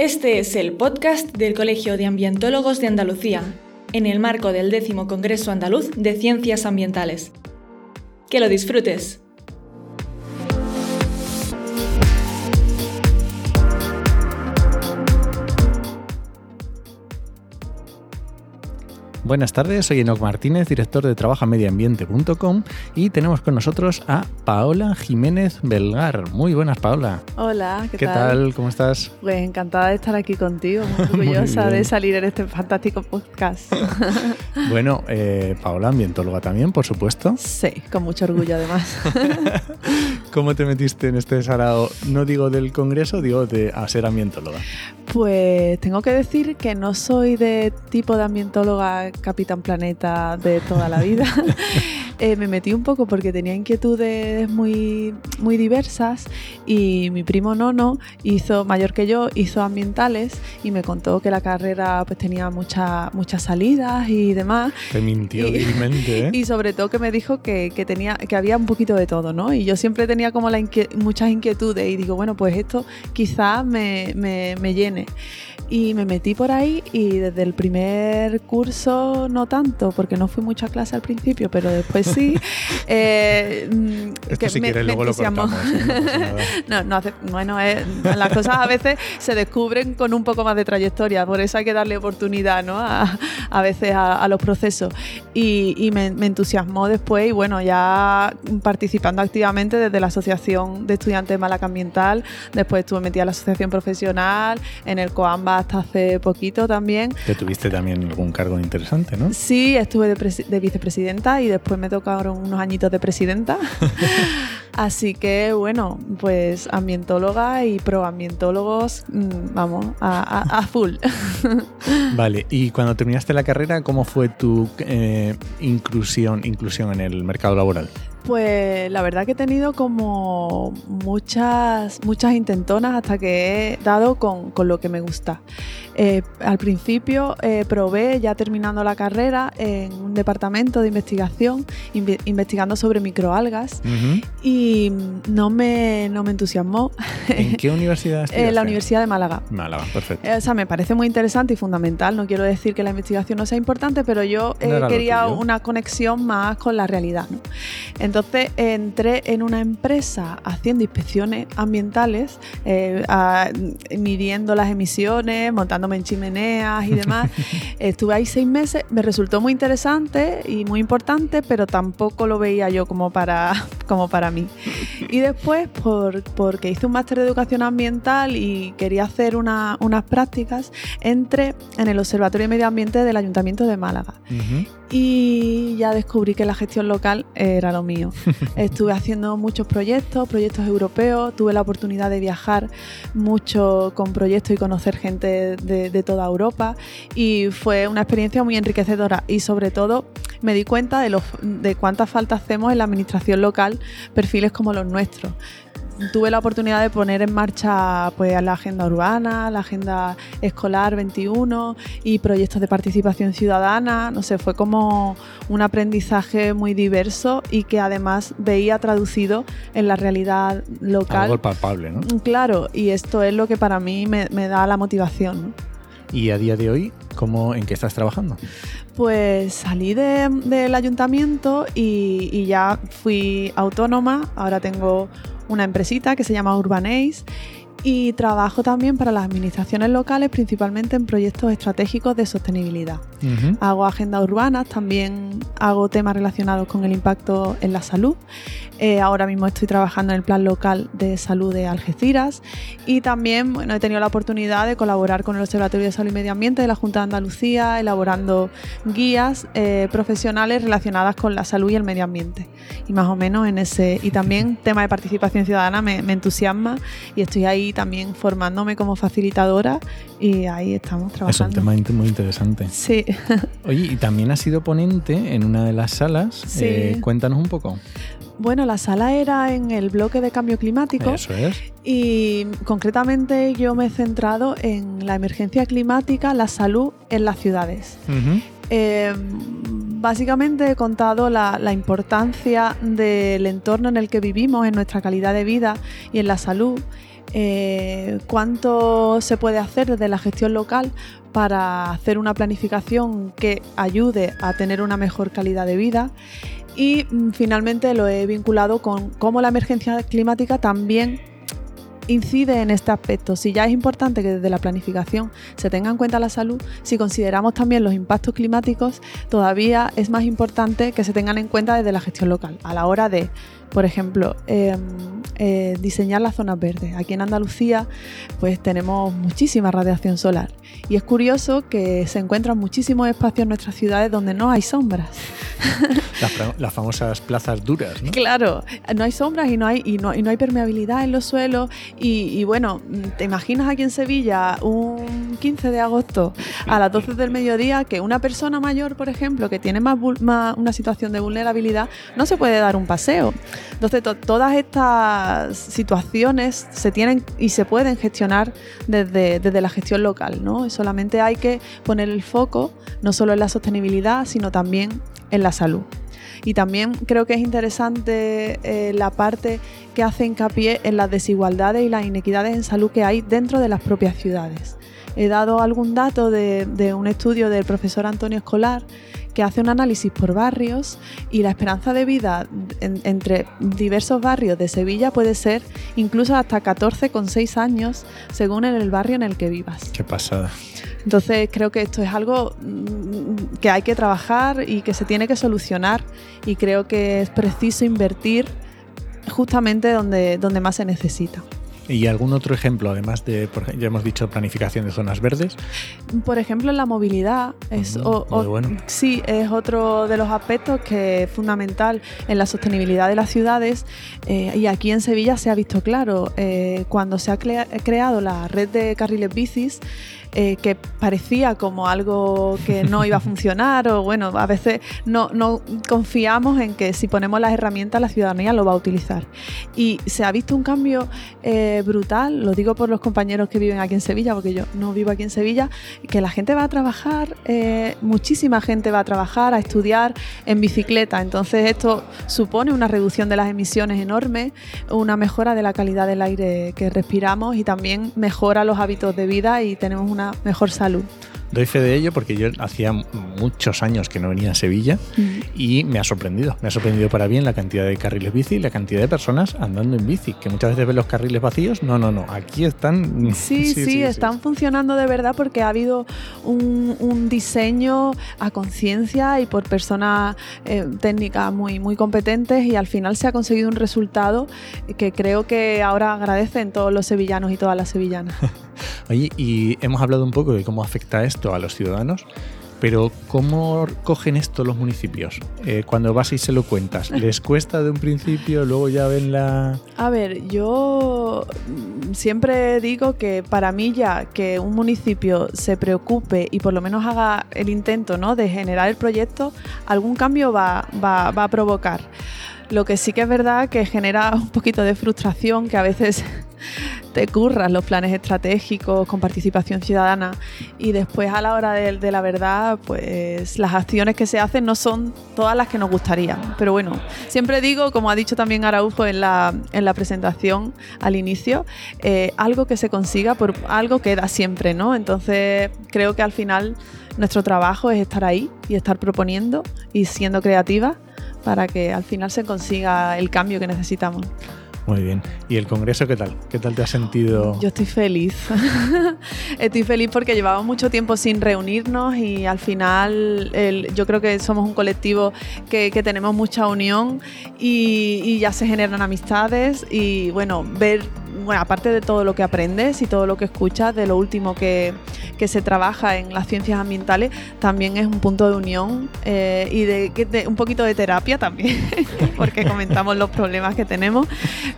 Este es el podcast del Colegio de Ambientólogos de Andalucía, en el marco del décimo Congreso Andaluz de Ciencias Ambientales. Que lo disfrutes. Buenas tardes, soy Enoc Martínez, director de trabajamediambiente.com y tenemos con nosotros a Paola Jiménez Belgar. Muy buenas, Paola. Hola, ¿qué, ¿Qué tal? ¿Cómo estás? Pues encantada de estar aquí contigo, muy orgullosa de salir en este fantástico podcast. bueno, eh, Paola, ambientóloga también, por supuesto. Sí, con mucho orgullo además. ¿Cómo te metiste en este sarao? No digo del congreso, digo de a ser ambientóloga. Pues tengo que decir que no soy de tipo de ambientóloga Capitán Planeta de toda la vida. Eh, me metí un poco porque tenía inquietudes muy, muy diversas y mi primo Nono hizo, mayor que yo, hizo ambientales y me contó que la carrera pues tenía muchas muchas salidas y demás. Te mintió y, ¿eh? Y sobre todo que me dijo que, que, tenía, que había un poquito de todo, ¿no? Y yo siempre tenía como la muchas inquietudes y digo, bueno, pues esto quizás me, me, me llene y me metí por ahí y desde el primer curso no tanto, porque no fui mucha clase al principio, pero después sí. eh, Esto que si me, quieres, luego lo cortamos, ¿eh? no, no, hace, bueno, eh, las cosas a veces se descubren con un poco más de trayectoria, por eso hay que darle oportunidad ¿no? a, a veces a, a, los procesos. Y, y me, me, entusiasmó después y bueno, ya participando activamente desde la Asociación de Estudiantes de Malaca Ambiental, después estuve metida en la Asociación Profesional, en el COAMBA hasta hace poquito también. Que tuviste también algún cargo interesante, ¿no? Sí, estuve de, de vicepresidenta y después me tocaron unos añitos de presidenta. Así que bueno, pues ambientóloga y proambientólogos, mmm, vamos, a, a, a full. vale, y cuando terminaste la carrera, ¿cómo fue tu eh, inclusión, inclusión en el mercado laboral? Pues la verdad que he tenido como muchas, muchas intentonas hasta que he dado con, con lo que me gusta. Eh, al principio eh, probé, ya terminando la carrera, en un departamento de investigación, inve investigando sobre microalgas uh -huh. y no me, no me entusiasmó. ¿En qué universidad? En la Universidad de Málaga. Málaga, perfecto. Eh, o sea, me parece muy interesante y fundamental. No quiero decir que la investigación no sea importante, pero yo no quería una conexión más con la realidad. ¿no? Entonces entré en una empresa haciendo inspecciones ambientales, eh, a, midiendo las emisiones, montándome en chimeneas y demás. Estuve ahí seis meses, me resultó muy interesante y muy importante, pero tampoco lo veía yo como para, como para mí. Y después, por, porque hice un máster de educación ambiental y quería hacer una, unas prácticas, entré en el Observatorio de Medio Ambiente del Ayuntamiento de Málaga. Uh -huh. Y ya descubrí que la gestión local era lo mío. Estuve haciendo muchos proyectos, proyectos europeos, tuve la oportunidad de viajar mucho con proyectos y conocer gente de, de, toda Europa y fue una experiencia muy enriquecedora y sobre todo me di cuenta de, los, de cuánta falta hacemos en la administración local perfiles como los nuestros tuve la oportunidad de poner en marcha pues, la agenda urbana, la agenda escolar 21 y proyectos de participación ciudadana. No sé, fue como un aprendizaje muy diverso y que además veía traducido en la realidad local. Algo palpable, ¿no? Claro, y esto es lo que para mí me, me da la motivación. ¿no? ¿Y a día de hoy, cómo, en qué estás trabajando? Pues salí de, del ayuntamiento y, y ya fui autónoma. Ahora tengo una empresita que se llama Urbaneis y trabajo también para las administraciones locales, principalmente en proyectos estratégicos de sostenibilidad. Uh -huh. Hago agendas urbanas, también hago temas relacionados con el impacto en la salud. Eh, ahora mismo estoy trabajando en el Plan Local de Salud de Algeciras y también bueno, he tenido la oportunidad de colaborar con el Observatorio de Salud y Medio Ambiente de la Junta de Andalucía, elaborando guías eh, profesionales relacionadas con la salud y el medio ambiente. Y más o menos en ese. Y también tema de participación ciudadana me, me entusiasma y estoy ahí también formándome como facilitadora y ahí estamos trabajando. Es un tema muy interesante. Sí. Oye, y también has sido ponente en una de las salas. Sí. Eh, cuéntanos un poco. Bueno, la sala era en el bloque de cambio climático. Eso es. Y concretamente yo me he centrado en la emergencia climática, la salud en las ciudades. Uh -huh. eh, básicamente he contado la, importancia del entorno en el que vivimos, en nuestra calidad de vida y en la salud. Eh, cuánto se puede hacer desde la gestión local para hacer una planificación que ayude a tener una mejor calidad de vida y mm, finalmente lo he vinculado con cómo la emergencia climática también incide en este aspecto. Si ya es importante que desde la planificación se tenga en cuenta la salud, si consideramos también los impactos climáticos, todavía es más importante que se tengan en cuenta desde la gestión local a la hora de por ejemplo, em, eh, diseñar las zonas verdes. Aquí en Andalucía pues tenemos muchísima radiación solar y es curioso que se encuentran muchísimos espacios en nuestras ciudades donde no hay sombras. Las, famosas plazas duras, ¿no? Claro, no hay sombras y no hay, y no, hay permeabilidad en los suelos y, bueno, ¿te imaginas aquí en Sevilla un 15 de agosto a las 12 del mediodía que una persona mayor, por ejemplo, que tiene más una situación de vulnerabilidad, no se puede dar un paseo? Entonces, todas estas situaciones se tienen y se pueden gestionar desde, desde, la gestión local, ¿no? Solamente hay que poner el foco no solo en la sostenibilidad, sino también en la salud. Y también creo que es interesante eh, la parte que hace hincapié en las desigualdades y las inequidades en salud que hay dentro de las propias ciudades. He dado algún dato de, de un estudio del profesor Antonio Escolar que hace un análisis por barrios y la esperanza de vida entre diversos barrios de Sevilla puede ser incluso hasta 14,6 años según en el barrio en el que vivas. Qué pasada. Entonces creo que esto es algo mm, que hay que trabajar y que se tiene que solucionar y creo que es preciso invertir justamente donde, donde más se necesita. ¿Y algún otro ejemplo, además de, ya hemos dicho, planificación de zonas verdes? Por ejemplo, la movilidad. Es, Sí, es otro de los aspectos que es fundamental en la sostenibilidad de las ciudades. Eh, y aquí en Sevilla se ha visto claro, eh, cuando se ha creado la red de carriles bicis, eh, que parecía como algo que no iba a funcionar o bueno, a veces no, no confiamos en que si ponemos las herramientas la ciudadanía lo va a utilizar. Y se ha visto un cambio eh, brutal, lo digo por los compañeros que viven aquí en Sevilla, porque yo no vivo aquí en Sevilla, que la gente va a trabajar, eh, muchísima gente va a trabajar, a estudiar en bicicleta, entonces esto supone una reducción de las emisiones enorme, una mejora de la calidad del aire que respiramos y también mejora los hábitos de vida y tenemos una mejor salud. Doy fe de ello porque yo hacía muchos años que no venía a Sevilla y me ha sorprendido. Me ha sorprendido para bien la cantidad de carriles bici y la cantidad de personas andando en bici, que muchas veces ven los carriles vacíos. No, no, no, aquí están... Sí, sí, están funcionando de verdad porque ha habido un, diseño a conciencia y por personas eh, técnicas muy, muy competentes y al final se ha conseguido un resultado que creo que ahora agradecen todos los sevillanos y todas las sevillanas. Oye, y hemos hablado un poco de cómo afecta esto a los ciudadanos, pero ¿cómo cogen esto los municipios? Eh, cuando vas y se lo cuentas, ¿les cuesta de un principio, luego ya ven la...? A ver, yo siempre digo que para mí ya que un municipio se preocupe y por lo menos haga el intento ¿no? de generar el proyecto, algún cambio va, va, va a provocar. Lo que sí que es verdad que genera un poquito de frustración que a veces te curras los planes estratégicos con participación ciudadana y después a la hora de, la verdad, pues las acciones que se hacen no son todas las que nos gustaría. Pero bueno, siempre digo, como ha dicho también Araujo en la, en la presentación al inicio, eh, algo que se consiga por algo queda siempre, ¿no? Entonces creo que al final nuestro trabajo es estar ahí y estar proponiendo y siendo creativa para que al final se consiga el cambio que necesitamos. Muy bien. ¿Y el Congreso qué tal? ¿Qué tal te has sentido? Yo estoy feliz. estoy feliz porque llevamos mucho tiempo sin reunirnos y al final yo creo que somos un colectivo que, tenemos mucha unión y, y, ya se generan amistades y bueno, ver bueno, aparte de todo lo que aprendes y todo lo que escuchas, de lo último que, se trabaja en las ciencias ambientales, también es un punto de unión eh, y de, un poquito de terapia también, porque comentamos los problemas que tenemos,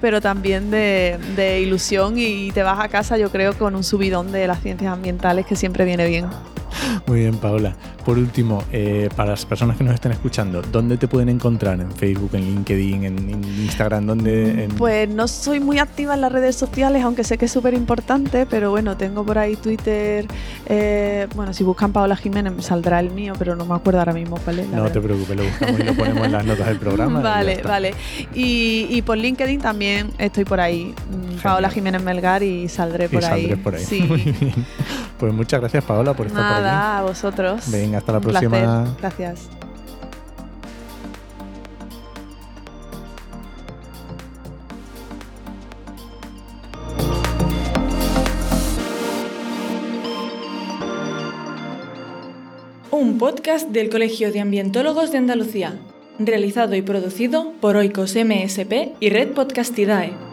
pero también de, ilusión y te vas a casa yo creo con un subidón de las ciencias ambientales que siempre viene bien. Muy bien, Paola. Por último, eh, para las personas que nos estén escuchando, ¿dónde te pueden encontrar? ¿En Facebook, en LinkedIn, en, Instagram? ¿dónde, Pues no soy muy activa en las redes sociales, aunque sé que es súper importante, pero bueno, tengo por ahí Twitter. Eh, bueno, si buscan Paola Jiménez me saldrá el mío, pero no me acuerdo ahora mismo cuál es. No te preocupes, lo buscamos y lo ponemos en las notas del programa. vale, vale. Y, por LinkedIn también estoy por ahí. Mm, Paola Jiménez Melgar y saldré por ahí. por ahí. Sí. Pues muchas gracias, Paola, por aquí. Nada, a vosotros. Venga, hasta la próxima. Gracias. Un podcast del Colegio de Ambientólogos de Andalucía, realizado y producido por Oikos MSP y Red Podcastidae.